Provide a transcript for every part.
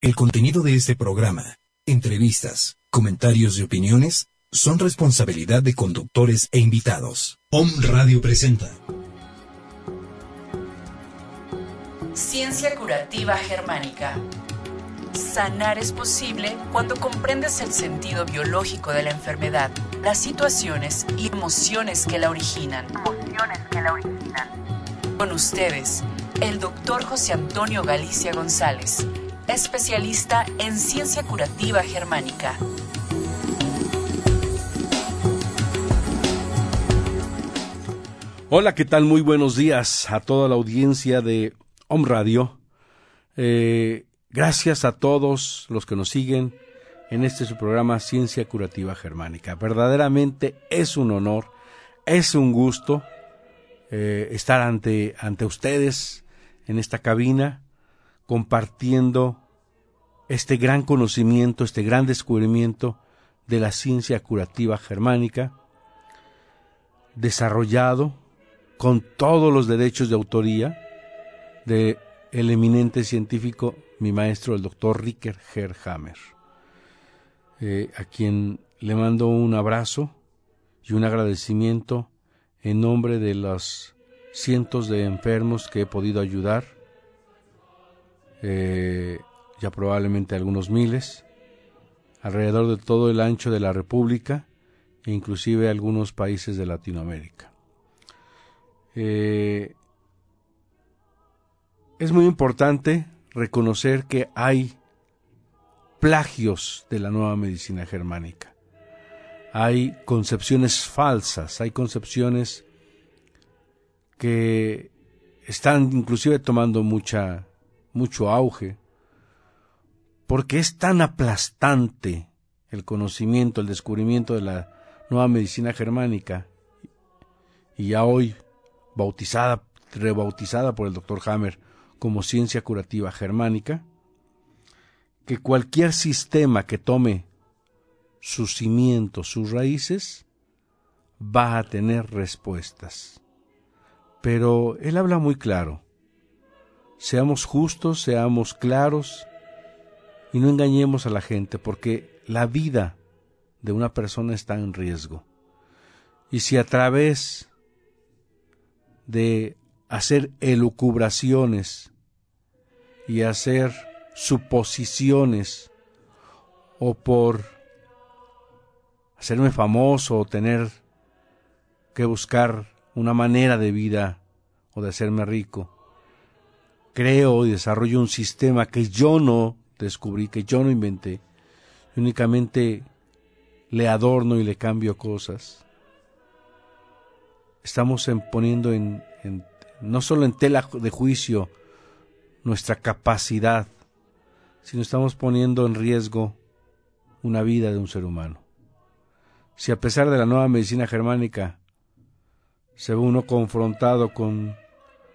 El contenido de este programa, entrevistas, comentarios y opiniones son responsabilidad de conductores e invitados. Om Radio presenta. Ciencia curativa germánica. Sanar es posible cuando comprendes el sentido biológico de la enfermedad, las situaciones y emociones que la originan. Emociones que la originan. Con ustedes, el doctor José Antonio Galicia González, especialista en ciencia curativa germánica. Hola, ¿qué tal? Muy buenos días a toda la audiencia de Om Radio. Eh, gracias a todos los que nos siguen en este su programa Ciencia Curativa Germánica. Verdaderamente es un honor, es un gusto eh, estar ante, ante ustedes en esta cabina compartiendo este gran conocimiento, este gran descubrimiento de la ciencia curativa germánica, desarrollado con todos los derechos de autoría de eminente científico, mi maestro, el doctor Ricker Herhammer, eh, a quien le mando un abrazo y un agradecimiento en nombre de los cientos de enfermos que he podido ayudar, eh, ya probablemente algunos miles, alrededor de todo el ancho de la República e inclusive algunos países de Latinoamérica. Eh, es muy importante reconocer que hay plagios de la nueva medicina germánica. Hay concepciones falsas, hay concepciones que están inclusive tomando mucha mucho auge porque es tan aplastante el conocimiento, el descubrimiento de la nueva medicina germánica y ya hoy bautizada, rebautizada por el doctor Hammer como ciencia curativa germánica, que cualquier sistema que tome sus cimientos, sus raíces, va a tener respuestas. Pero él habla muy claro. Seamos justos, seamos claros y no engañemos a la gente porque la vida de una persona está en riesgo. Y si a través de hacer elucubraciones y hacer suposiciones o por hacerme famoso o tener que buscar una manera de vida o de hacerme rico. Creo y desarrollo un sistema que yo no descubrí, que yo no inventé, únicamente le adorno y le cambio cosas. Estamos poniendo en, en no solo en tela de juicio nuestra capacidad, sino estamos poniendo en riesgo una vida de un ser humano. Si a pesar de la nueva medicina germánica se ve uno confrontado con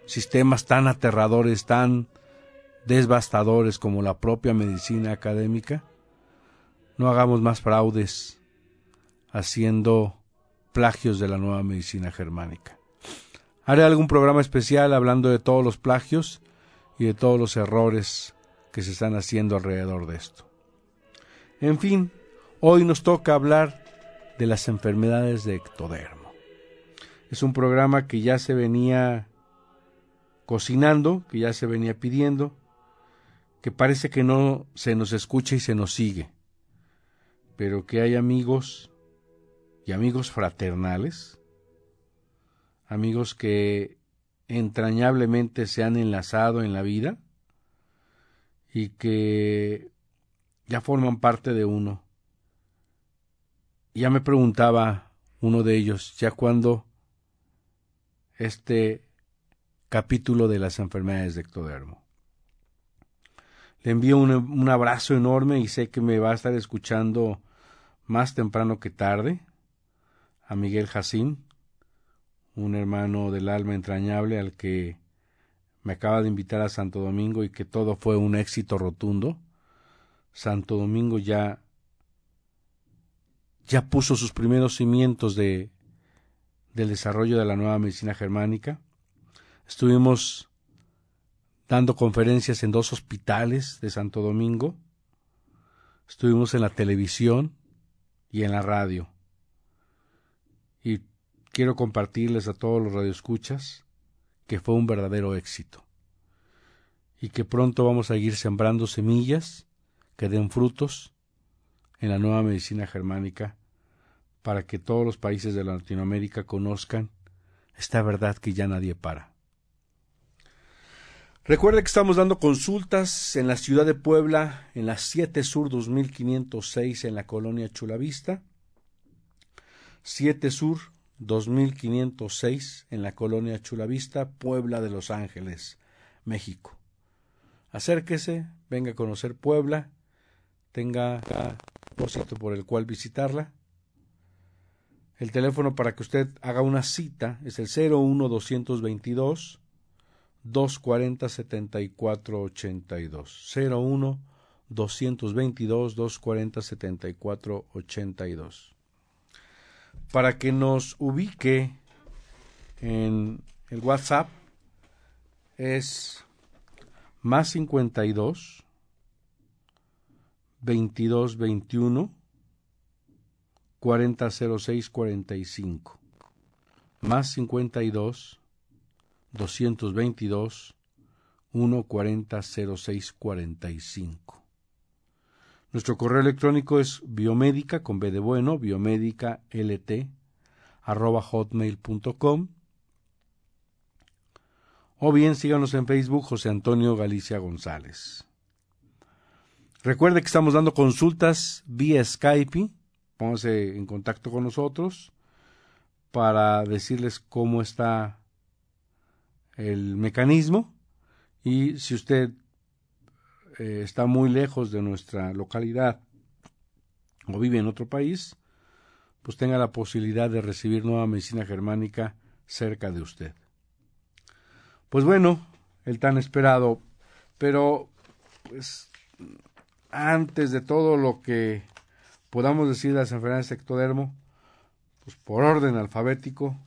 sistemas tan aterradores, tan devastadores como la propia medicina académica, no hagamos más fraudes haciendo plagios de la nueva medicina germánica. Haré algún programa especial hablando de todos los plagios y de todos los errores que se están haciendo alrededor de esto. En fin, hoy nos toca hablar de las enfermedades de ectodermo. Es un programa que ya se venía cocinando, que ya se venía pidiendo, que parece que no se nos escucha y se nos sigue, pero que hay amigos y amigos fraternales amigos que entrañablemente se han enlazado en la vida y que ya forman parte de uno. Ya me preguntaba uno de ellos, ya cuando este capítulo de las enfermedades de ectodermo. Le envío un, un, abrazo enorme y sé que me va a estar escuchando más temprano que tarde a Miguel Jacín, un hermano del alma entrañable al que me acaba de invitar a Santo Domingo y que todo fue un éxito rotundo. Santo Domingo ya ya puso sus primeros cimientos de del desarrollo de la nueva medicina germánica. Estuvimos dando conferencias en dos hospitales de Santo Domingo. Estuvimos en la televisión y en la radio. Y quiero compartirles a todos los radioescuchas que fue un verdadero éxito. Y que pronto vamos a ir sembrando semillas que den frutos en la nueva medicina germánica para que todos los países de Latinoamérica conozcan esta verdad que ya nadie para. Recuerde que estamos dando consultas en la ciudad de Puebla, en la 7 Sur 2506 en la colonia Chulavista. 7 Sur 2506 en la colonia Chulavista, Puebla de Los Ángeles, México. Acérquese, venga a conocer Puebla, tenga propósito por el cual visitarla. El teléfono para que usted haga una cita es el 01222 240 7482 01 222 240 7482 para que nos ubique en el WhatsApp es más 52 22 21 4006 45 más 52 222 1400645. Nuestro correo electrónico es biomédica con B de biomédica lt arroba hotmail.com o bien síganos en Facebook José Antonio Galicia González. Recuerde que estamos dando consultas vía Skype, póngase en contacto con nosotros para decirles cómo está el mecanismo y si usted eh, está muy lejos de nuestra localidad o vive en otro país, pues tenga la posibilidad de recibir nueva medicina germánica cerca de usted. Pues bueno, el tan esperado, pero pues antes de todo lo que podamos decir de las enfermedades de ectodermo, pues por orden alfabético,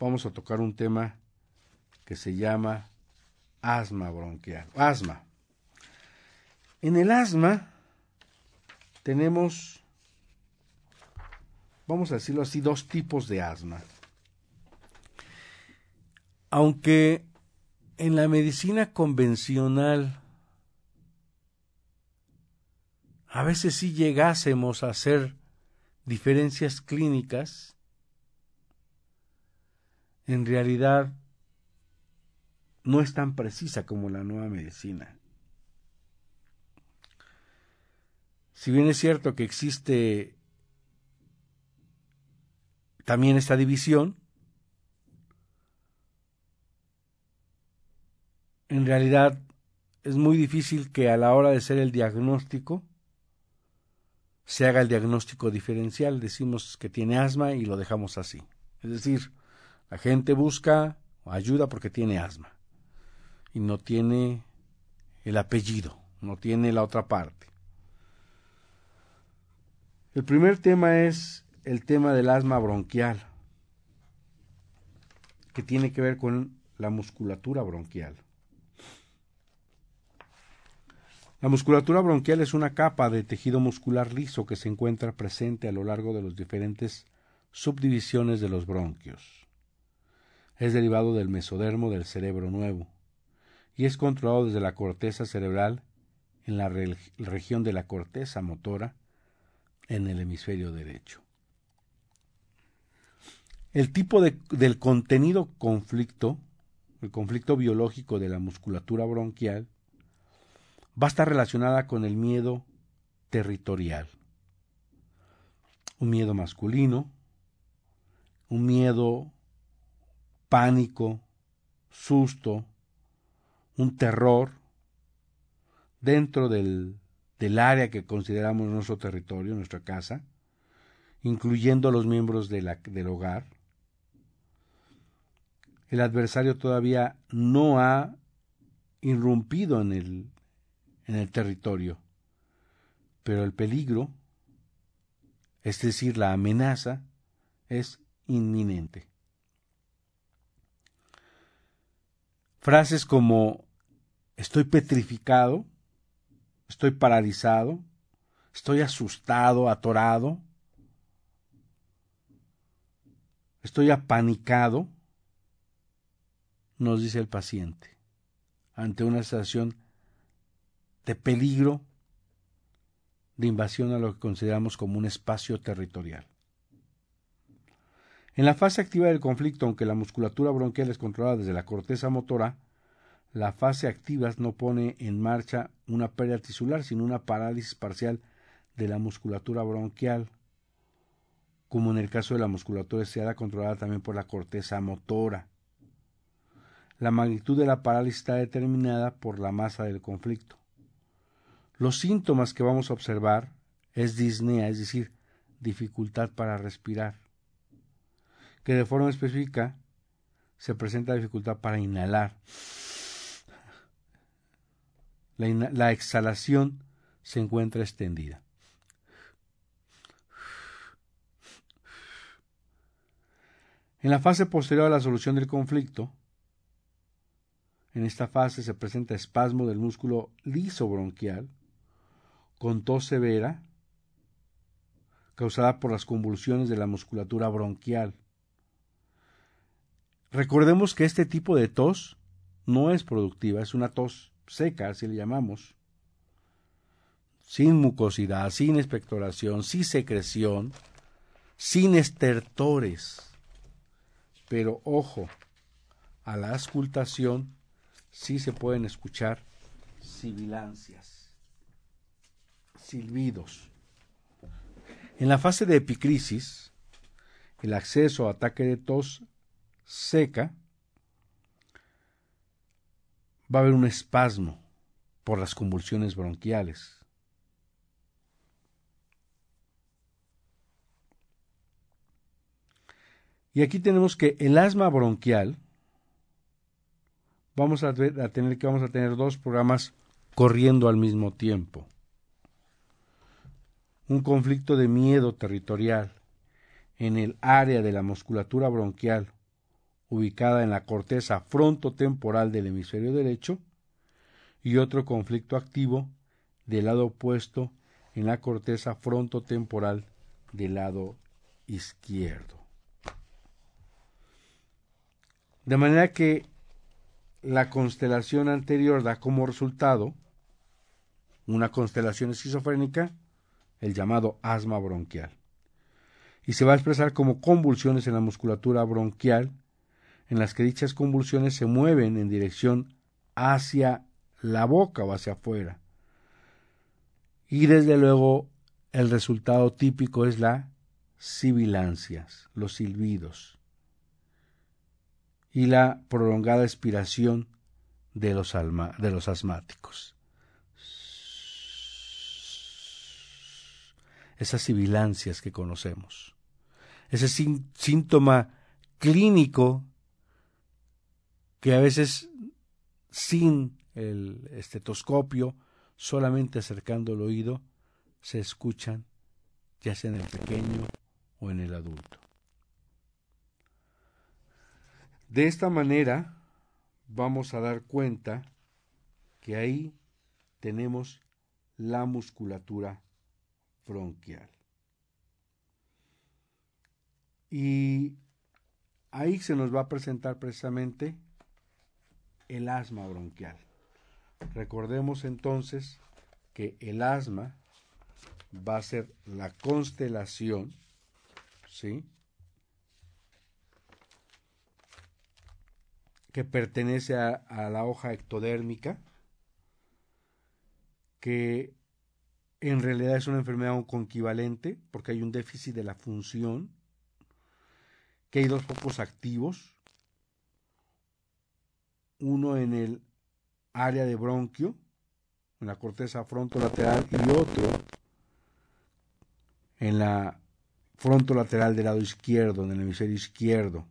vamos a tocar un tema que se llama asma bronquial. Asma. En el asma tenemos, vamos a decirlo así, dos tipos de asma. Aunque en la medicina convencional a veces sí llegásemos a hacer diferencias clínicas, en realidad no es tan precisa como la nueva medicina. Si bien es cierto que existe también esta división, en realidad es muy difícil que a la hora de hacer el diagnóstico se haga el diagnóstico diferencial. Decimos que tiene asma y lo dejamos así. Es decir, la gente busca ayuda porque tiene asma y no tiene el apellido, no tiene la otra parte. El primer tema es el tema del asma bronquial, que tiene que ver con la musculatura bronquial. La musculatura bronquial es una capa de tejido muscular liso que se encuentra presente a lo largo de las diferentes subdivisiones de los bronquios. Es derivado del mesodermo del cerebro nuevo y es controlado desde la corteza cerebral en la región de la corteza motora en el hemisferio derecho. El tipo de, del contenido conflicto, el conflicto biológico de la musculatura bronquial, va a estar relacionada con el miedo territorial. Un miedo masculino, un miedo pánico, susto, un terror dentro del, del área que consideramos nuestro territorio, nuestra casa, incluyendo a los miembros del hogar. El adversario todavía no ha irrumpido en el, en el territorio, pero el peligro, es decir, la amenaza, es inminente. Frases como estoy petrificado, estoy paralizado, estoy asustado, atorado, estoy apanicado, nos dice el paciente, ante una situación de peligro de invasión a lo que consideramos como un espacio territorial. En la fase activa del conflicto, aunque la musculatura bronquial es controlada desde la corteza motora, la fase activa no pone en marcha una pérdida tisular, sino una parálisis parcial de la musculatura bronquial, como en el caso de la musculatura estriada controlada también por la corteza motora. La magnitud de la parálisis está determinada por la masa del conflicto. Los síntomas que vamos a observar es disnea, es decir, dificultad para respirar, que de forma específica se presenta dificultad para inhalar. La, la exhalación se encuentra extendida. En la fase posterior a la solución del conflicto, en esta fase se presenta espasmo del músculo liso bronquial, con tos severa causada por las convulsiones de la musculatura bronquial. Recordemos que este tipo de tos no es productiva, es una tos seca, así le llamamos, sin mucosidad, sin expectoración, sin secreción, sin estertores. Pero ojo, a la auscultación sí se pueden escuchar sibilancias silbidos. En la fase de epicrisis, el acceso a ataque de tos seca, va a haber un espasmo por las convulsiones bronquiales. Y aquí tenemos que el asma bronquial, vamos a, tener que vamos a tener dos programas corriendo al mismo tiempo un conflicto de miedo territorial en el área de la musculatura bronquial ubicada en la corteza frontotemporal del hemisferio derecho y otro conflicto activo del lado opuesto en la corteza frontotemporal del lado izquierdo. De manera que la constelación anterior da como resultado una constelación esquizofrénica el llamado asma bronquial, y se va a expresar como convulsiones en la musculatura bronquial, en las que dichas convulsiones se mueven en dirección hacia la boca o hacia afuera. Y desde luego el resultado típico es la sibilancias, los silbidos y la prolongada expiración de los, de los asmáticos. esas sibilancias que conocemos. Ese síntoma clínico que a veces sin el estetoscopio, solamente acercando el oído, se escuchan, ya sea en el pequeño o en el adulto. De esta manera vamos a dar cuenta que ahí tenemos la musculatura bronquial. Y ahí se nos va a presentar precisamente el asma bronquial. Recordemos entonces que el asma va a ser la constelación, ¿sí? que pertenece a, la hoja ectodérmica, que en realidad es una enfermedad conquivalente porque hay un déficit de la función, que hay dos focos activos, uno en el área de bronquio, en la corteza frontolateral, y otro en la frontolateral del lado izquierdo, en el hemisferio izquierdo.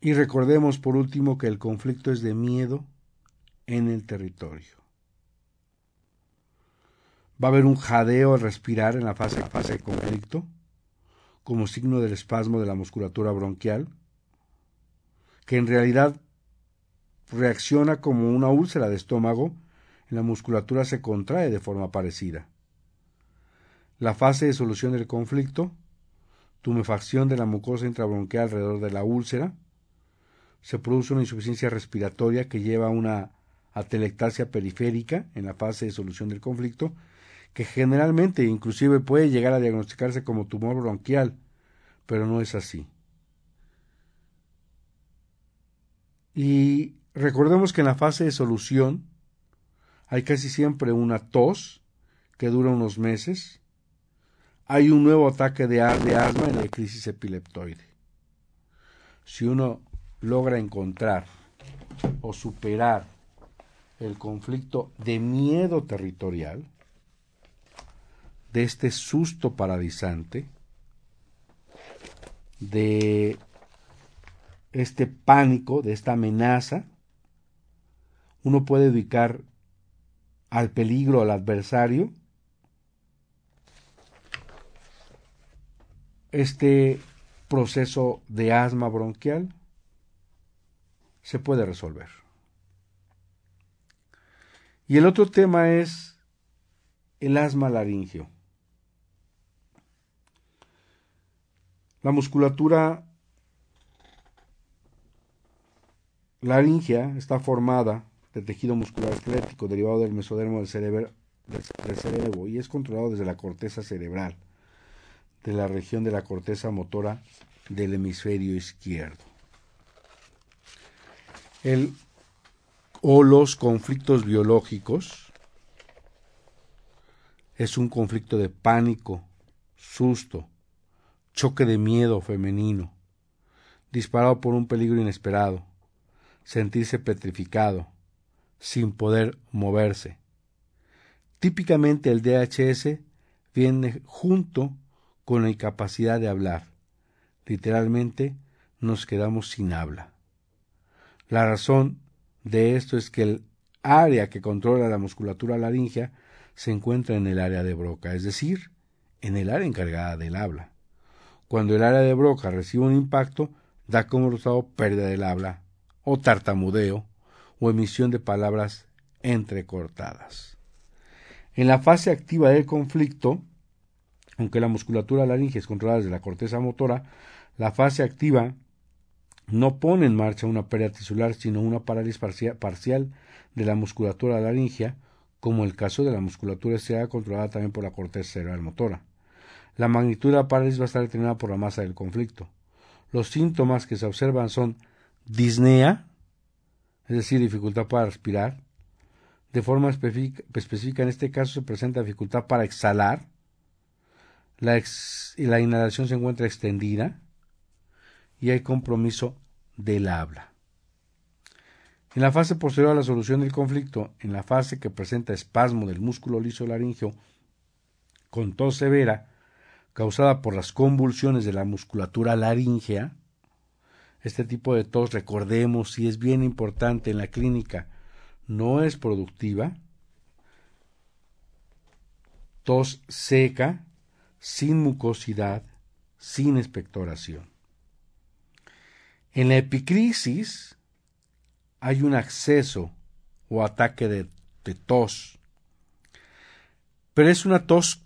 Y recordemos por último que el conflicto es de miedo en el territorio. Va a haber un jadeo al respirar en la fase, fase de conflicto, como signo del espasmo de la musculatura bronquial, que en realidad reacciona como una úlcera de estómago, en la musculatura se contrae de forma parecida. La fase de solución del conflicto, tumefacción de la mucosa intrabronquial alrededor de la úlcera, se produce una insuficiencia respiratoria que lleva a una atelectasia periférica en la fase de solución del conflicto, que generalmente inclusive puede llegar a diagnosticarse como tumor bronquial, pero no es así. Y recordemos que en la fase de solución hay casi siempre una tos que dura unos meses, hay un nuevo ataque de, asma en la crisis epileptoide. Si uno logra encontrar o superar el conflicto de miedo territorial, de este susto paralizante, de este pánico, de esta amenaza, uno puede ubicar al peligro, al adversario, este proceso de asma bronquial se puede resolver. Y el otro tema es el asma laringio. La musculatura laringea está formada de tejido muscular esquelético derivado del mesodermo del cerebro, del cerebro y es controlado desde la corteza cerebral, de la región de la corteza motora del hemisferio izquierdo. El o los conflictos biológicos es un conflicto de pánico, susto, choque de miedo femenino, disparado por un peligro inesperado, sentirse petrificado, sin poder moverse. Típicamente el DHS viene junto con la incapacidad de hablar. Literalmente nos quedamos sin habla. La razón de esto es que el área que controla la musculatura laringea se encuentra en el área de Broca, es decir, en el área encargada del habla. Cuando el área de Broca recibe un impacto, da como resultado pérdida del habla, o tartamudeo, o emisión de palabras entrecortadas. En la fase activa del conflicto, aunque la musculatura laringea es controlada desde la corteza motora, la fase activa no pone en marcha una pérdida tisular, sino una parálisis parcial de la musculatura laringea, como el caso de la musculatura estriada controlada también por la corteza cerebral motora. La magnitud de la parálisis va a estar determinada por la masa del conflicto. Los síntomas que se observan son disnea, es decir, dificultad para respirar. De forma específica, en este caso se presenta dificultad para exhalar. La, la inhalación se encuentra extendida y hay compromiso del habla. En la fase posterior a la solución del conflicto, en la fase que presenta espasmo del músculo liso laringeo con tos severa causada por las convulsiones de la musculatura laringea, este tipo de tos, recordemos, si es bien importante en la clínica, no es productiva, tos seca, sin mucosidad, sin expectoración. En la epicrisis hay un acceso o ataque de, tos, pero es una tos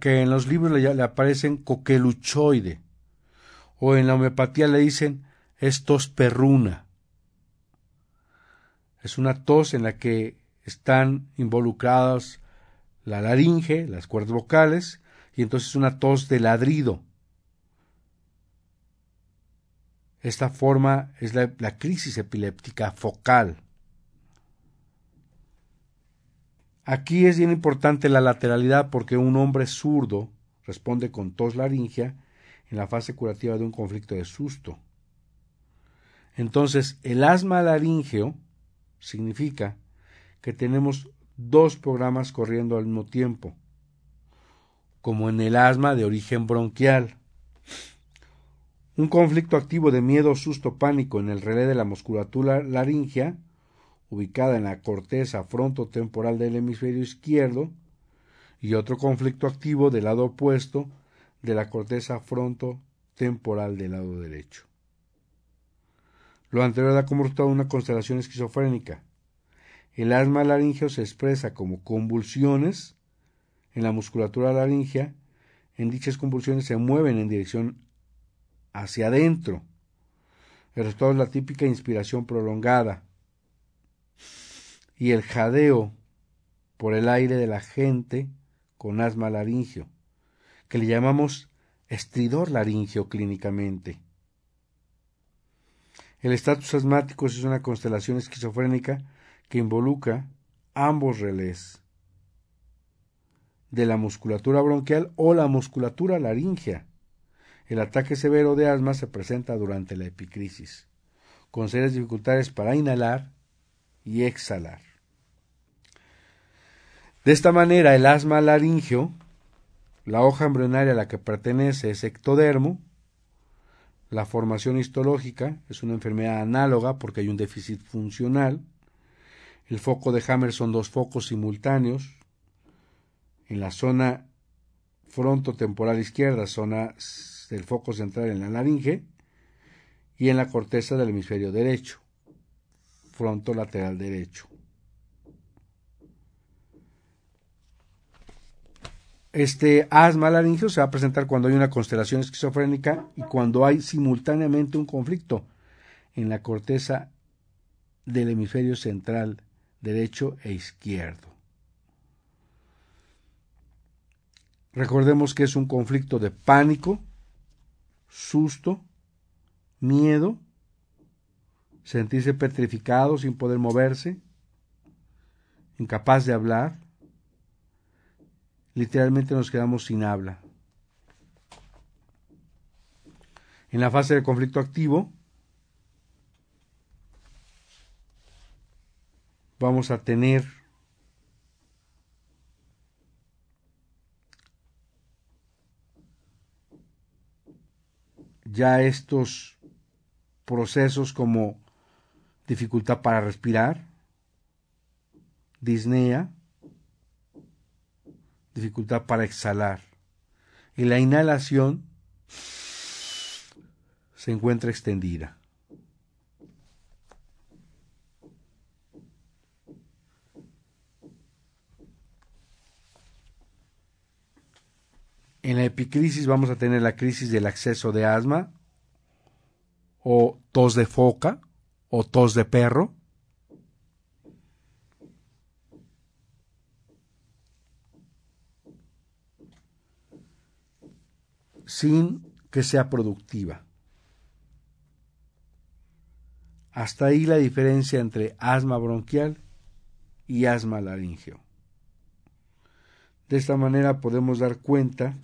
que, en los libros le, le, aparecen coqueluchoide, o en la homeopatía le dicen es tos perruna. Es una tos en la que están involucradas la laringe, las cuerdas vocales, y entonces es una tos de ladrido. Esta forma es la, crisis epiléptica focal. Aquí es bien importante la lateralidad porque un hombre zurdo responde con tos laringea en la fase curativa de un conflicto de susto. Entonces, el asma laringeo significa que tenemos dos programas corriendo al mismo tiempo, como en el asma de origen bronquial. Un conflicto activo de miedo, susto, pánico en el relé de la musculatura laringea, ubicada en la corteza frontotemporal del hemisferio izquierdo, y otro conflicto activo del lado opuesto de la corteza frontotemporal del lado derecho. Lo anterior da como resultado una constelación esquizofrénica. El asma laringeo se expresa como convulsiones en la musculatura laringea. En dichas convulsiones se mueven en dirección hacia adentro. El resultado es la típica inspiración prolongada y el jadeo por el aire de la gente con asma laringio, que le llamamos estridor laringio clínicamente. El estatus asmático es una constelación esquizofrénica que involucra ambos relés de la musculatura bronquial o la musculatura laringea. El ataque severo de asma se presenta durante la epicrisis, con serias dificultades para inhalar y exhalar. De esta manera, el asma laringio, la hoja embrionaria a la que pertenece es ectodermo, la formación histológica es una enfermedad análoga porque hay un déficit funcional, el foco de Hammer son dos focos simultáneos, en la zona frontotemporal izquierda, zona del foco central en la laringe, y en la corteza del hemisferio derecho, fronto lateral derecho. Este asma laringio se va a presentar cuando hay una constelación esquizofrénica y cuando hay simultáneamente un conflicto en la corteza del hemisferio central derecho e izquierdo. Recordemos que es un conflicto de pánico, susto, miedo, sentirse petrificado sin poder moverse, incapaz de hablar, literalmente nos quedamos sin habla. En la fase de conflicto activo, vamos a tener ya estos procesos como dificultad para respirar, disnea, dificultad para exhalar. Y la inhalación se encuentra extendida. En la epicrisis vamos a tener la crisis del acceso de asma o tos de foca o tos de perro sin que sea productiva. Hasta ahí la diferencia entre asma bronquial y asma laringeo. De esta manera podemos dar cuenta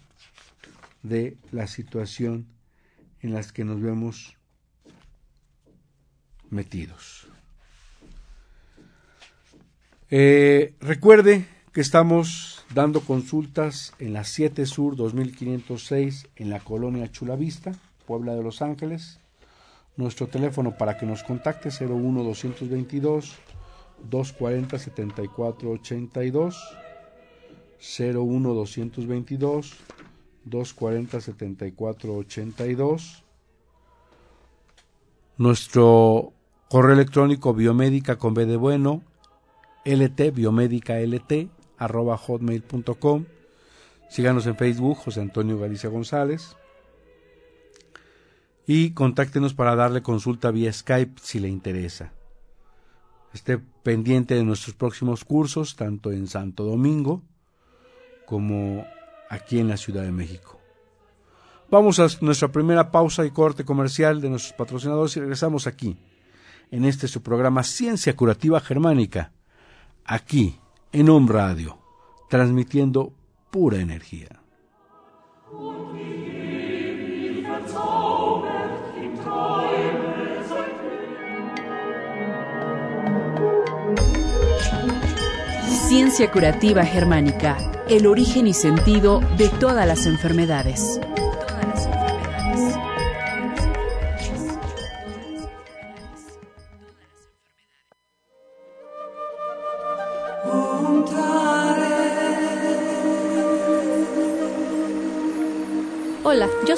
de la situación en la que nos vemos metidos. Eh, recuerde que estamos dando consultas en la 7 Sur 2506 en la colonia Chulavista, Puebla de Los Ángeles. Nuestro teléfono para que nos contacte 01 222 240 7482 01 222 240 7482 Nuestro correo electrónico biomédica con B de bueno lt biomédica lt arroba hotmail.com. Síganos en Facebook, José Antonio Galicia González. Y contáctenos para darle consulta vía Skype si le interesa. Esté pendiente de nuestros próximos cursos, tanto en Santo Domingo como aquí en la Ciudad de México. Vamos a nuestra primera pausa y corte comercial de nuestros patrocinadores y regresamos aquí, en este su programa Ciencia Curativa Germánica, aquí en Home Radio, transmitiendo pura energía. Ciencia curativa germánica, el origen y sentido de todas las enfermedades.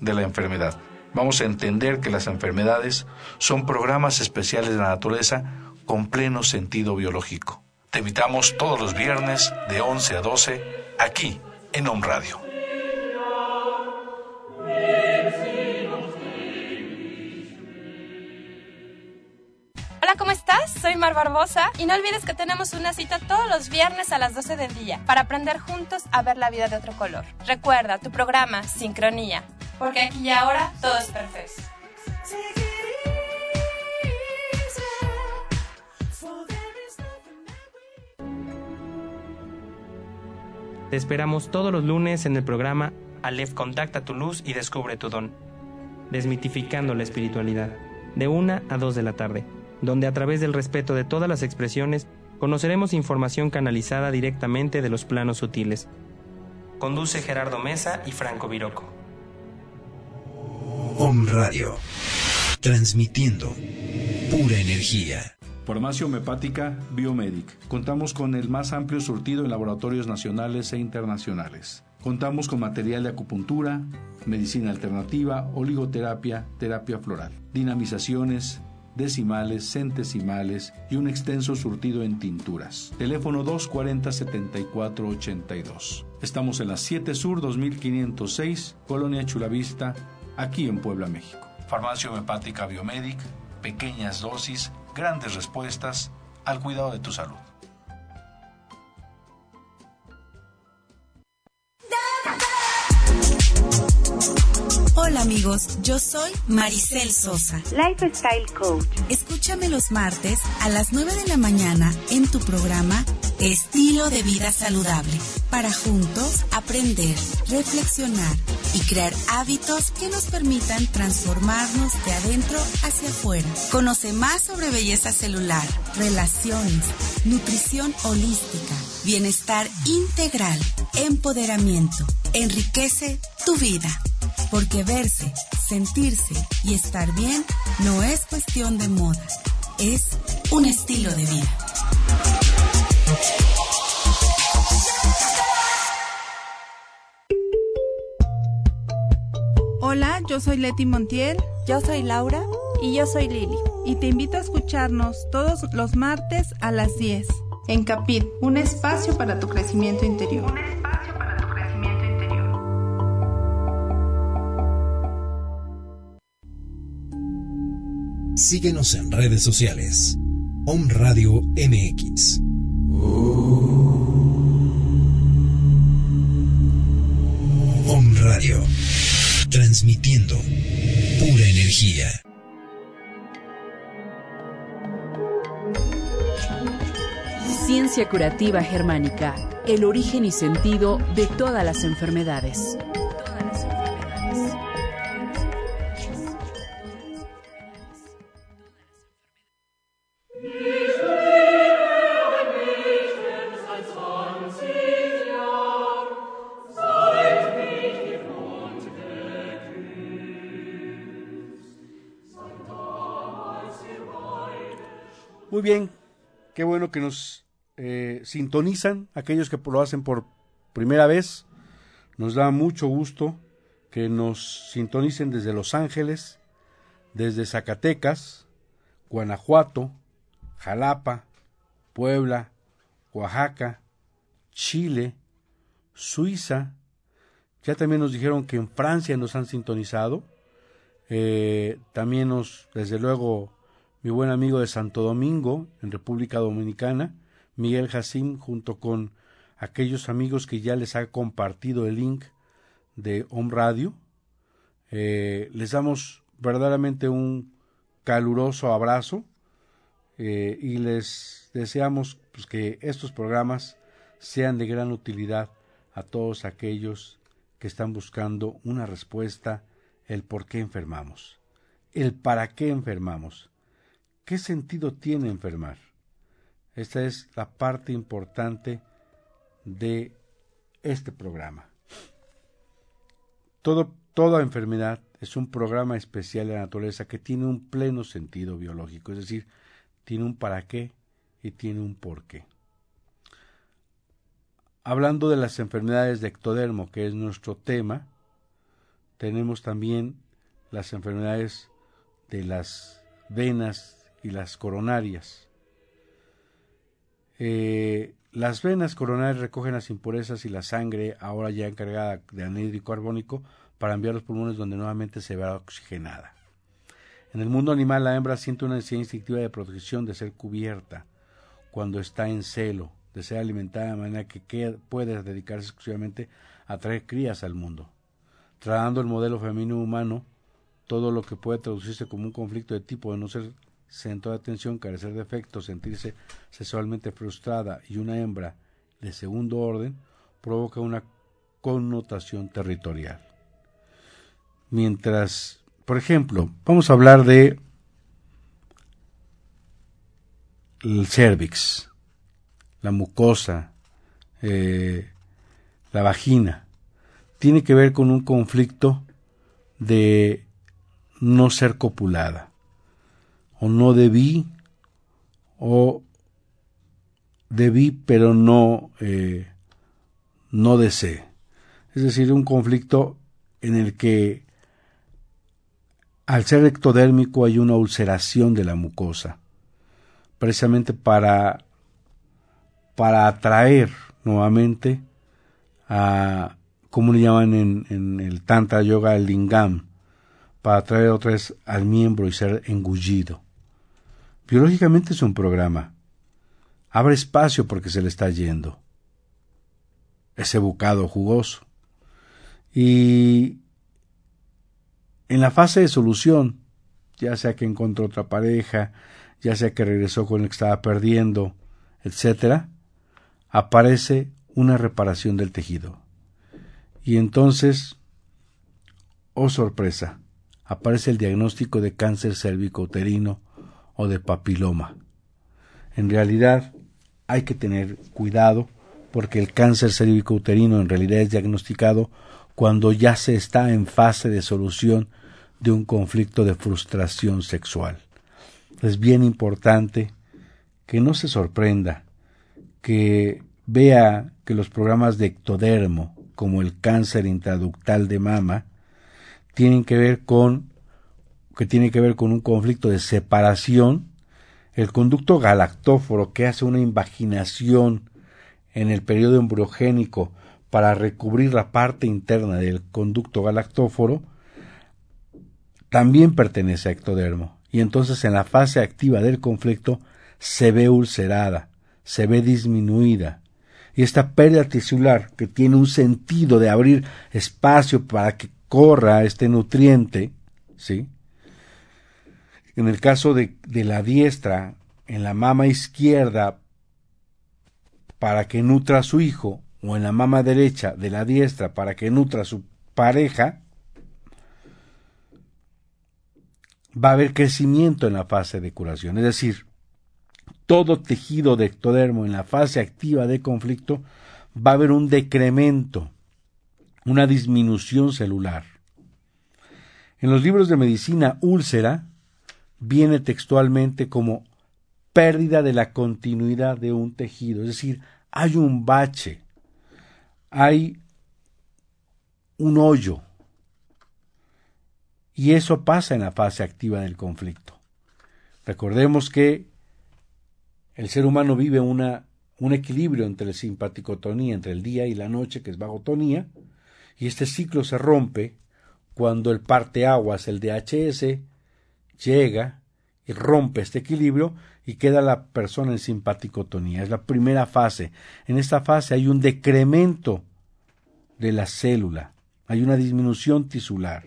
de la enfermedad. Vamos a entender que las enfermedades son programas especiales de la naturaleza con pleno sentido biológico. Te invitamos todos los viernes de 11 a 12 aquí en Home Radio. Hola, ¿cómo estás? Soy Mar Barbosa y no olvides que tenemos una cita todos los viernes a las 12 del día para aprender juntos a ver la vida de otro color. Recuerda tu programa Sincronía, porque aquí y ahora todo es perfecto. Te esperamos todos los lunes en el programa Aleph Contacta tu luz y descubre tu don. Desmitificando la espiritualidad, de 1 a 2 de la tarde, donde a través del respeto de todas las expresiones conoceremos información canalizada directamente de los planos sutiles. Conduce Gerardo Mesa y Franco Viroco. Om Radio. Transmitiendo pura energía. Farmacia Homeopática Biomedic. Contamos con el más amplio surtido en laboratorios nacionales e internacionales. Contamos con material de acupuntura, medicina alternativa, oligoterapia, terapia floral, dinamizaciones, decimales, centesimales y un extenso surtido en tinturas. Teléfono 240-7482. Estamos en la 7 Sur 2506, Colonia Chulavista, aquí en Puebla, México. Farmacia Homeopática Biomedic, pequeñas dosis, grandes respuestas al cuidado de tu salud. Hola amigos, yo soy Maricel Sosa, Lifestyle Coach. Escúchame los martes a las 9 de la mañana en tu programa Estilo de Vida Saludable, para juntos aprender, reflexionar y crear hábitos que nos permitan transformarnos de adentro hacia afuera. Conoce más sobre belleza celular, relaciones, nutrición holística, bienestar integral, empoderamiento. Enriquece tu vida. Porque verse, sentirse y estar bien no es cuestión de moda, es un estilo de vida. Hola, yo soy Leti Montiel. Yo soy Laura. Y yo soy Lili. Y te invito a escucharnos todos los martes a las 10 en Capit, un espacio para tu crecimiento interior. Un espacio para tu crecimiento interior. Síguenos en redes sociales. Om Radio MX. Transmitiendo pura energía. Ciencia curativa germánica. El origen y sentido de todas las enfermedades. Bien, qué bueno que nos eh, sintonizan, aquellos que lo hacen por primera vez. Nos da mucho gusto que nos sintonicen desde Los Ángeles, desde Zacatecas, Guanajuato, Jalapa, Puebla, Oaxaca, Chile, Suiza. Ya también nos dijeron que en Francia nos han sintonizado. Eh, también nos, desde luego, mi buen amigo de Santo Domingo, en República Dominicana, Miguel Jacim, junto con aquellos amigos que ya les ha compartido el link de Home Radio. Eh, les damos verdaderamente un caluroso abrazo eh, y les deseamos pues, que estos programas sean de gran utilidad a todos aquellos que están buscando una respuesta, el por qué enfermamos, el para qué enfermamos, qué sentido tiene enfermar. Esta es la parte importante de este programa. Todo, toda enfermedad es un programa especial de la naturaleza que tiene un pleno sentido biológico, es decir, tiene un para qué y tiene un por qué. Hablando de las enfermedades de ectodermo, que es nuestro tema, tenemos también las enfermedades de las venas y las coronarias. Eh, las venas coronarias recogen las impurezas y la sangre, ahora ya encargada de anhídrido carbónico, para enviar los pulmones donde nuevamente se verá oxigenada. En el mundo animal, la hembra siente una necesidad instintiva de protección, de ser cubierta, cuando está en celo, de ser alimentada de manera que puede dedicarse exclusivamente a traer crías al mundo. Tratando el modelo femenino humano, todo lo que puede traducirse como un conflicto de tipo de no ser centro de atención, carecer de efecto, sentirse sexualmente frustrada y una hembra de segundo orden, provoca una connotación territorial. Mientras, por ejemplo, vamos a hablar de el cervix, la mucosa, eh, la vagina, tiene que ver con un conflicto de no ser copulada, o no debí, o debí pero no, eh, no deseé. Es decir, un conflicto en el que al ser ectodérmico hay una ulceración de la mucosa, precisamente para, para atraer nuevamente a, como le llaman en, en el Tantra Yoga, el lingam, para atraer otra vez al miembro y ser engullido. Biológicamente es un programa. Abre espacio porque se le está yendo. Ese bocado jugoso. Y en la fase de solución, ya sea que encontró otra pareja, ya sea que regresó con el que estaba perdiendo, etcétera, aparece una reparación del tejido. Y entonces, oh sorpresa, aparece el diagnóstico de cáncer cérvico-uterino o de papiloma. En realidad, hay que tener cuidado porque el cáncer cérvico-uterino en realidad es diagnosticado cuando ya se está en fase de solución de un conflicto de frustración sexual. Es bien importante que no se sorprenda, que vea que los programas de ectodermo, como el cáncer intraductal de mama, tienen que ver con que tiene que ver con un conflicto de separación, el conducto galactóforo que hace una invaginación en el periodo embriogénico para recubrir la parte interna del conducto galactóforo, también pertenece a ectodermo. Y entonces en la fase activa del conflicto se ve ulcerada, se ve disminuida. Y esta pérdida tisular, que tiene un sentido de abrir espacio para que corra este nutriente, ¿sí? En el caso de, de la diestra, en la mama izquierda, para que nutra a su hijo, o en la mama derecha de la diestra para que nutra a su pareja, va a haber crecimiento en la fase de curación. Es decir, todo tejido de ectodermo en la fase activa de conflicto va a haber un decremento, una disminución celular. En los libros de medicina, úlcera viene textualmente como pérdida de la continuidad de un tejido, es decir, hay un bache, hay un hoyo. Y eso pasa en la fase activa del conflicto. Recordemos que el ser humano vive una, un equilibrio entre la simpaticotonía, entre el día y la noche, que es vagotonía, y este ciclo se rompe cuando el parteaguas, el DHS, llega y rompe este equilibrio y queda la persona en simpaticotonía. Es la primera fase. En esta fase hay un decremento de la célula, hay una disminución tisular.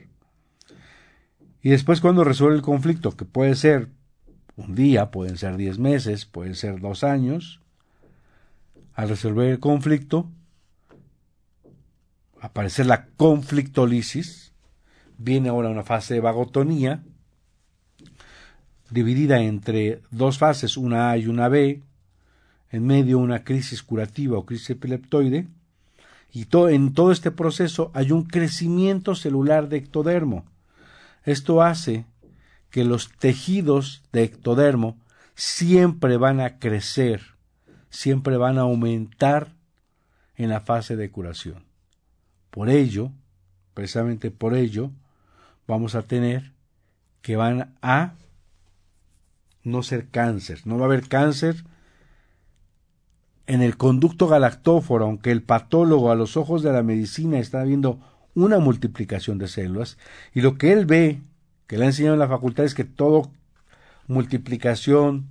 Y después cuando resuelve el conflicto, que puede ser un día, pueden ser diez meses, pueden ser dos años, al resolver el conflicto, aparecer la conflictolisis, viene ahora una fase de vagotonía, dividida entre dos fases, una A y una B, en medio una crisis curativa o crisis epileptoide, y en todo este proceso hay un crecimiento celular de ectodermo. Esto hace que los tejidos de ectodermo siempre van a crecer, siempre van a aumentar en la fase de curación. Por ello, precisamente por ello, vamos a tener que van a no ser cáncer. No va a haber cáncer en el conducto galactóforo, aunque el patólogo a los ojos de la medicina está viendo una multiplicación de células, y lo que él ve, que le ha enseñado en la facultad, es que todo multiplicación,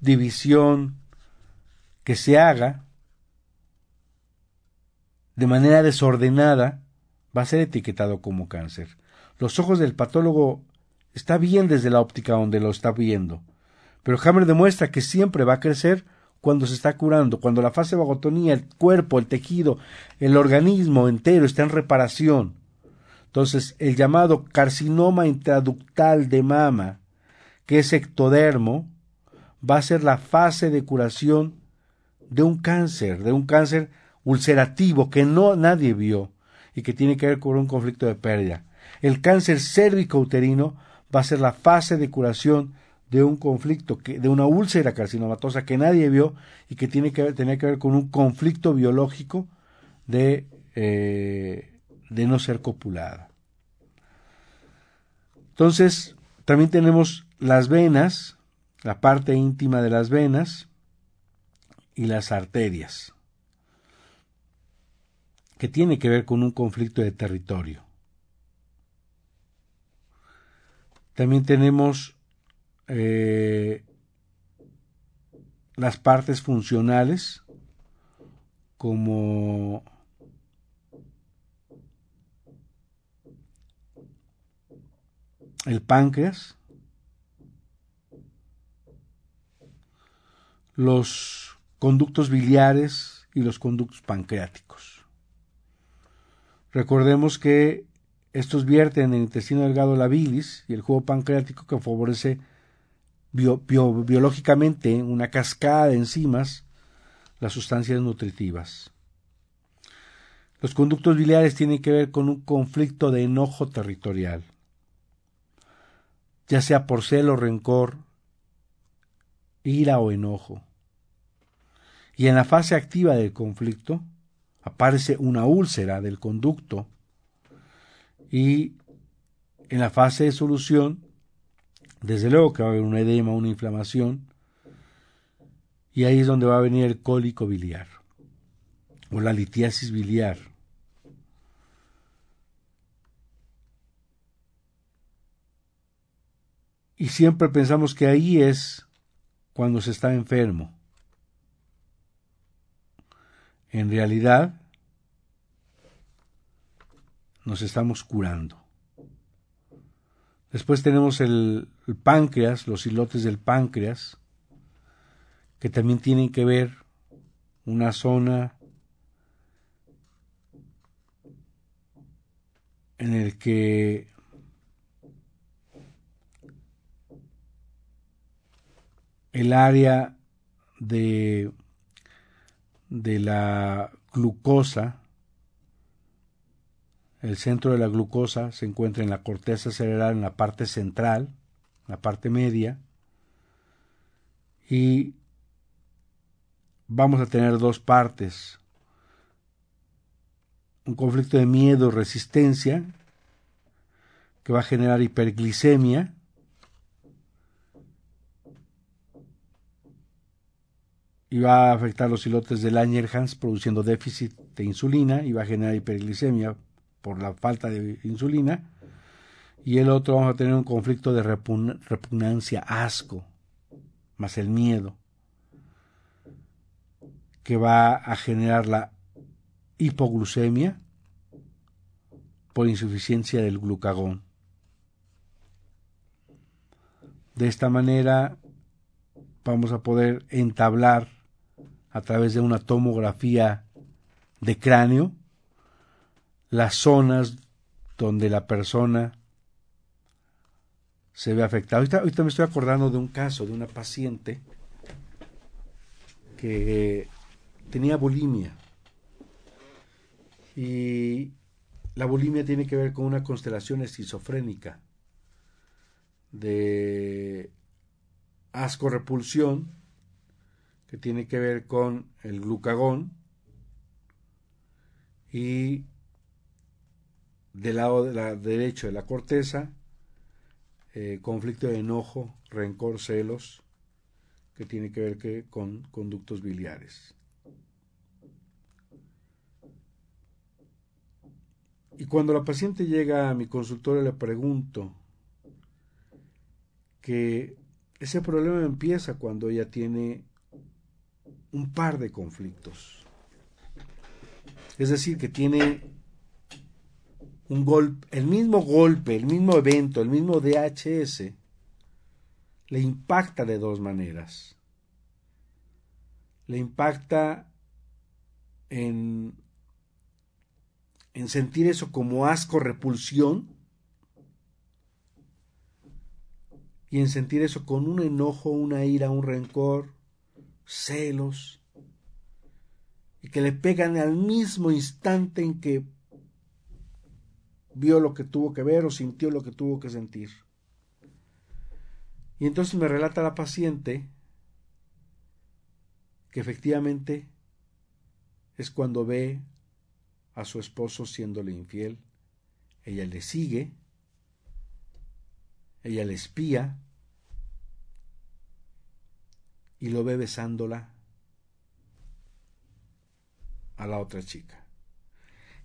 división, que se haga de manera desordenada, va a ser etiquetado como cáncer. Los ojos del patólogo está bien desde la óptica donde lo está viendo, pero Hammer demuestra que siempre va a crecer cuando se está curando, cuando la fase de vagotonía, el cuerpo, el tejido, el organismo entero está en reparación. Entonces, el llamado carcinoma intraductal de mama, que es ectodermo, va a ser la fase de curación de un cáncer, de un cáncer ulcerativo que no nadie vio y que tiene que ver con un conflicto de pérdida. El cáncer cérvico-uterino va a ser la fase de curación de un conflicto, de una úlcera carcinomatosa que nadie vio y que tiene que ver, tenía que ver con un conflicto biológico de, eh, de no ser copulada. Entonces, también tenemos las venas, la parte íntima de las venas y las arterias, que tiene que ver con un conflicto de territorio. También tenemos eh, las partes funcionales como el páncreas, los conductos biliares y los conductos pancreáticos. Recordemos que estos vierten en el intestino delgado la bilis y el jugo pancreático que favorece biológicamente una cascada de enzimas las sustancias nutritivas. Los conductos biliares tienen que ver con un conflicto de enojo territorial, ya sea por celo, rencor, ira o enojo. Y en la fase activa del conflicto aparece una úlcera del conducto y en la fase de solución desde luego que va a haber un edema, una inflamación, y ahí es donde va a venir el cólico biliar o la litiasis biliar. Y siempre pensamos que ahí es cuando se está enfermo. En realidad, nos estamos curando. Después tenemos el, páncreas, los hilotes del páncreas, que también tienen que ver una zona en el que el área de, de la glucosa el centro de la glucosa se encuentra en la corteza cerebral, en la parte central, la parte media, y vamos a tener dos partes. Un conflicto de miedo, resistencia, que va a generar hiperglicemia, y va a afectar los hilotes de Langerhans produciendo déficit de insulina y va a generar hiperglicemia por la falta de insulina Y el otro vamos a tener un conflicto de repugnancia, asco, más el miedo, que va a generar la hipoglucemia por insuficiencia del glucagón. De esta manera vamos a poder entablar a través de una tomografía de cráneo las zonas donde la persona se ve afectada. Ahorita, me estoy acordando de un caso de una paciente que tenía bulimia. Y la bulimia tiene que ver con una constelación esquizofrénica de asco-repulsión, que tiene que ver con el glucagón, y del lado de la, derecho de la corteza, eh, conflicto de enojo, rencor, celos, que tiene que ver que, con conductos biliares. Y cuando la paciente llega a mi consultorio le pregunto que ese problema empieza cuando ella tiene un par de conflictos. Es decir, que tiene un golpe, el mismo golpe, el mismo evento, el mismo DHS, le impacta de dos maneras. Le impacta en, en sentir eso como asco, repulsión, y en sentir eso con un enojo, una ira, un rencor, celos, y que le pegan al mismo instante en que vio lo que tuvo que ver o sintió lo que tuvo que sentir. Y entonces me relata la paciente que efectivamente es cuando ve a su esposo siéndole infiel, ella le sigue, ella le espía y lo ve besándola a la otra chica.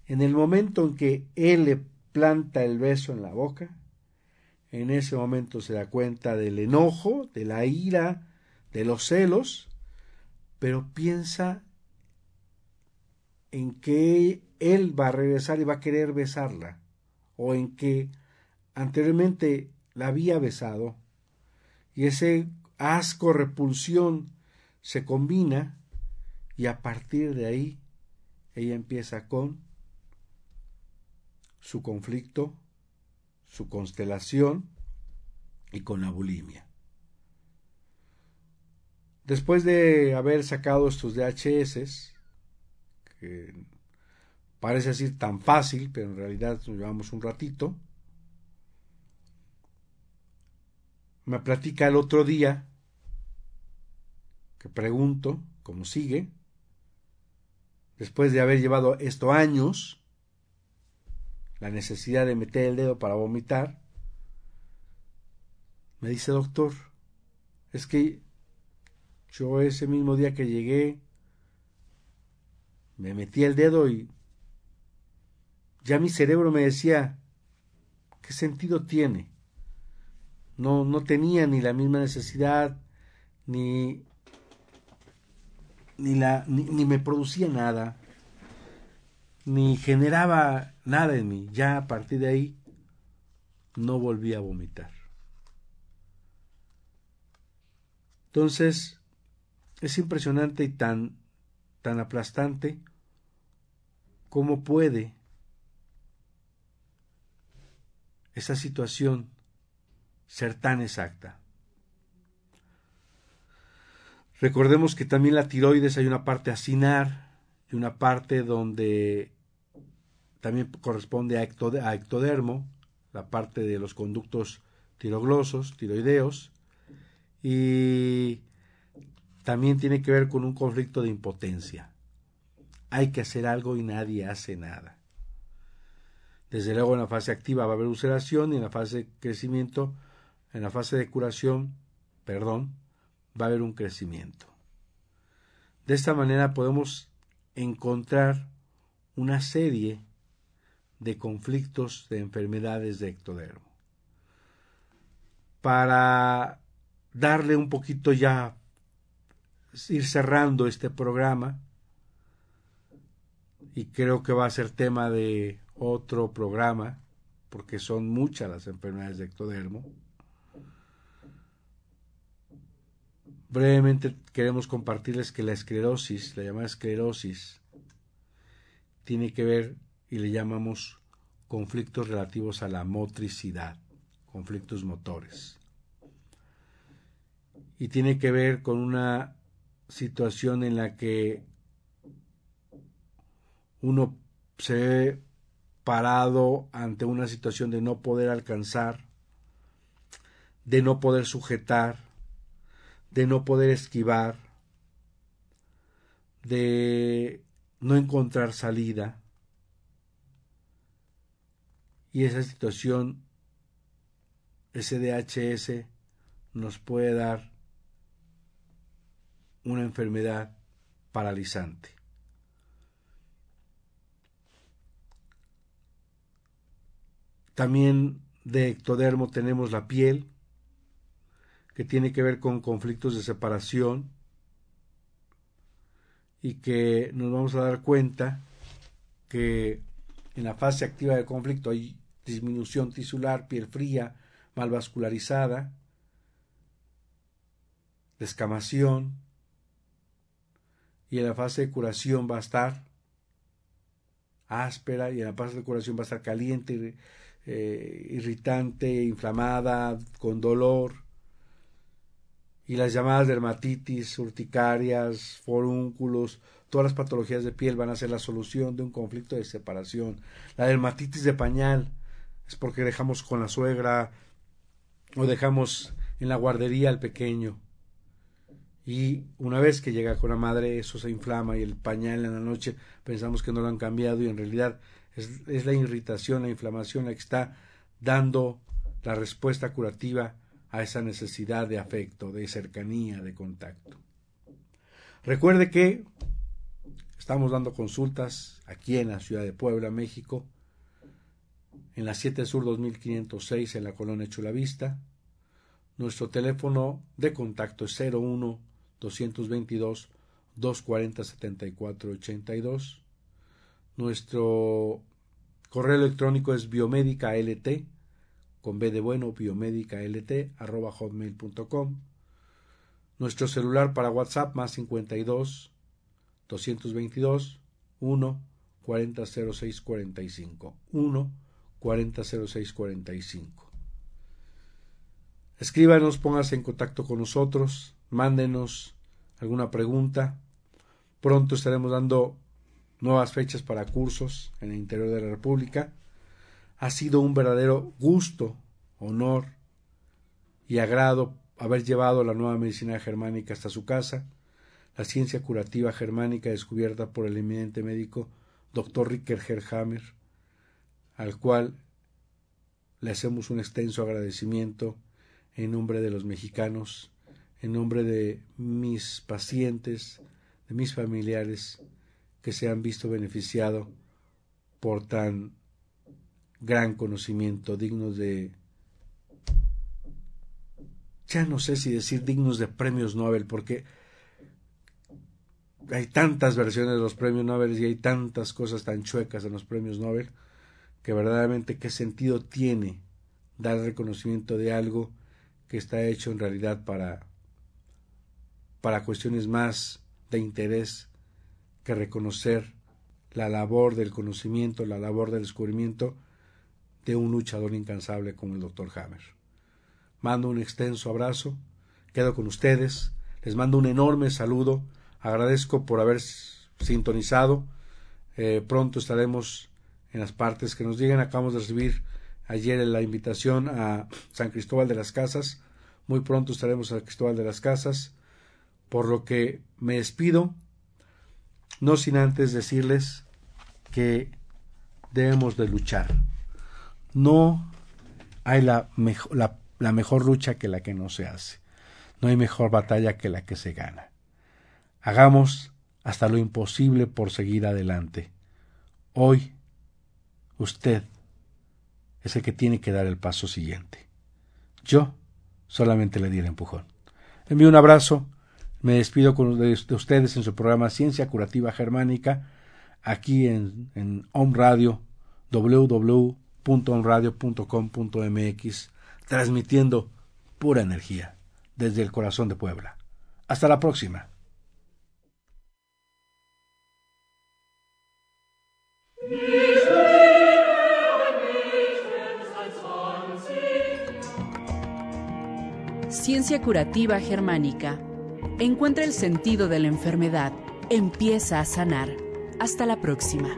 En el momento en que él le planta el beso en la boca, en ese momento se da cuenta del enojo, de la ira, de los celos, pero piensa en que él va a regresar y va a querer besarla, o en que anteriormente la había besado, y ese asco, repulsión se combina, y a partir de ahí ella empieza con su conflicto, su constelación y con la bulimia. Después de haber sacado estos DHS, que parece así tan fácil, pero en realidad nos llevamos un ratito, me platica el otro día que pregunto cómo sigue, después de haber llevado esto años, la necesidad de meter el dedo para vomitar, me dice doctor, es que yo ese mismo día que llegué, me metí el dedo y ya mi cerebro me decía, ¿qué sentido tiene? no, no tenía ni la misma necesidad, ni, ni, la, ni, me producía nada, ni generaba nada en mí. Ya a partir de ahí no volví a vomitar. Entonces, es impresionante y tan, tan aplastante cómo puede esa situación ser tan exacta. Recordemos que también la tiroides hay una parte acinar y una parte donde también corresponde a, ectodermo, la parte de los conductos tiroglosos, tiroideos, y también tiene que ver con un conflicto de impotencia. Hay que hacer algo y nadie hace nada. Desde luego en la fase activa va a haber ulceración y en la fase de crecimiento en la fase de curación, perdón, va a haber un crecimiento. De esta manera podemos encontrar una serie de conflictos de enfermedades de ectodermo. para darle un poquito ya, ir cerrando este programa, y creo que va a ser tema de otro programa, porque son muchas las enfermedades de ectodermo. Brevemente queremos compartirles que la esclerosis, la llamada esclerosis, tiene que ver y le llamamos conflictos relativos a la motricidad, conflictos motores. Y tiene que ver con una situación en la que uno se ve parado ante una situación de no poder alcanzar, de no poder sujetar, de no poder esquivar, de no encontrar salida. Y esa situación, ese DHS, nos puede dar una enfermedad paralizante. También de ectodermo tenemos la piel, que tiene que ver con conflictos de separación y que nos vamos a dar cuenta que en la fase activa del conflicto hay disminución tisular, piel fría, mal vascularizada, descamación, y en la fase de curación va a estar áspera y en la fase de curación va a estar caliente, eh, irritante, inflamada, con dolor, y las llamadas dermatitis, urticarias, forúnculos, todas las patologías de piel van a ser la solución de un conflicto de separación. La dermatitis de pañal es porque dejamos con la suegra o dejamos en la guardería al pequeño. Y una vez que llega con la madre, eso se inflama y el pañal en la noche pensamos que no lo han cambiado y en realidad es, es la irritación, la inflamación la que está dando la respuesta curativa a esa necesidad de afecto, de cercanía, de contacto. Recuerde que estamos dando consultas aquí en la ciudad de Puebla, México, en la 7 Sur 2506 en la colonia Chulavista. Nuestro teléfono de contacto es 01 222 240 7482. Nuestro correo electrónico es biomédica lt con B de bueno, biomédica lt, arroba hotmail.com. Nuestro celular para WhatsApp más 52 222 1 400645 1 400645. Escríbanos, póngase en contacto con nosotros, mándenos alguna pregunta. Pronto estaremos dando nuevas fechas para cursos en el interior de la República. Ha sido un verdadero gusto, honor y agrado haber llevado la nueva medicina germánica hasta su casa, la ciencia curativa germánica descubierta por el eminente médico Dr. Ricker Herhammer, al cual le hacemos un extenso agradecimiento en nombre de los mexicanos, en nombre de mis pacientes, de mis familiares que se han visto beneficiados por tan gran conocimiento, dignos de, ya no sé si decir dignos de premios Nobel, porque hay tantas versiones de los premios Nobel y hay tantas cosas tan chuecas en los premios Nobel, que verdaderamente qué sentido tiene dar reconocimiento de algo que está hecho en realidad para, para cuestiones más de interés que reconocer la labor del conocimiento, la labor del descubrimiento de un luchador incansable como el doctor Hammer. Mando un extenso abrazo, quedo con ustedes, les mando un enorme saludo, agradezco por haber sintonizado, eh, pronto estaremos en las partes que nos lleguen, acabamos de recibir ayer la invitación a San Cristóbal de las Casas, muy pronto estaremos a San Cristóbal de las Casas, por lo que me despido, no sin antes decirles que debemos de luchar. No hay la, la, mejor lucha que la que no se hace. No hay mejor batalla que la que se gana. Hagamos hasta lo imposible por seguir adelante. Hoy, usted es el que tiene que dar el paso siguiente. Yo solamente le di el empujón. Envío un abrazo, me despido con, de, ustedes en su programa Ciencia Curativa Germánica, aquí en, en Home Radio, www.omradio.com.mx, transmitiendo pura energía desde el corazón de Puebla. Hasta la próxima. Ciencia curativa germánica. Encuentra el sentido de la enfermedad. Empieza a sanar. Hasta la próxima.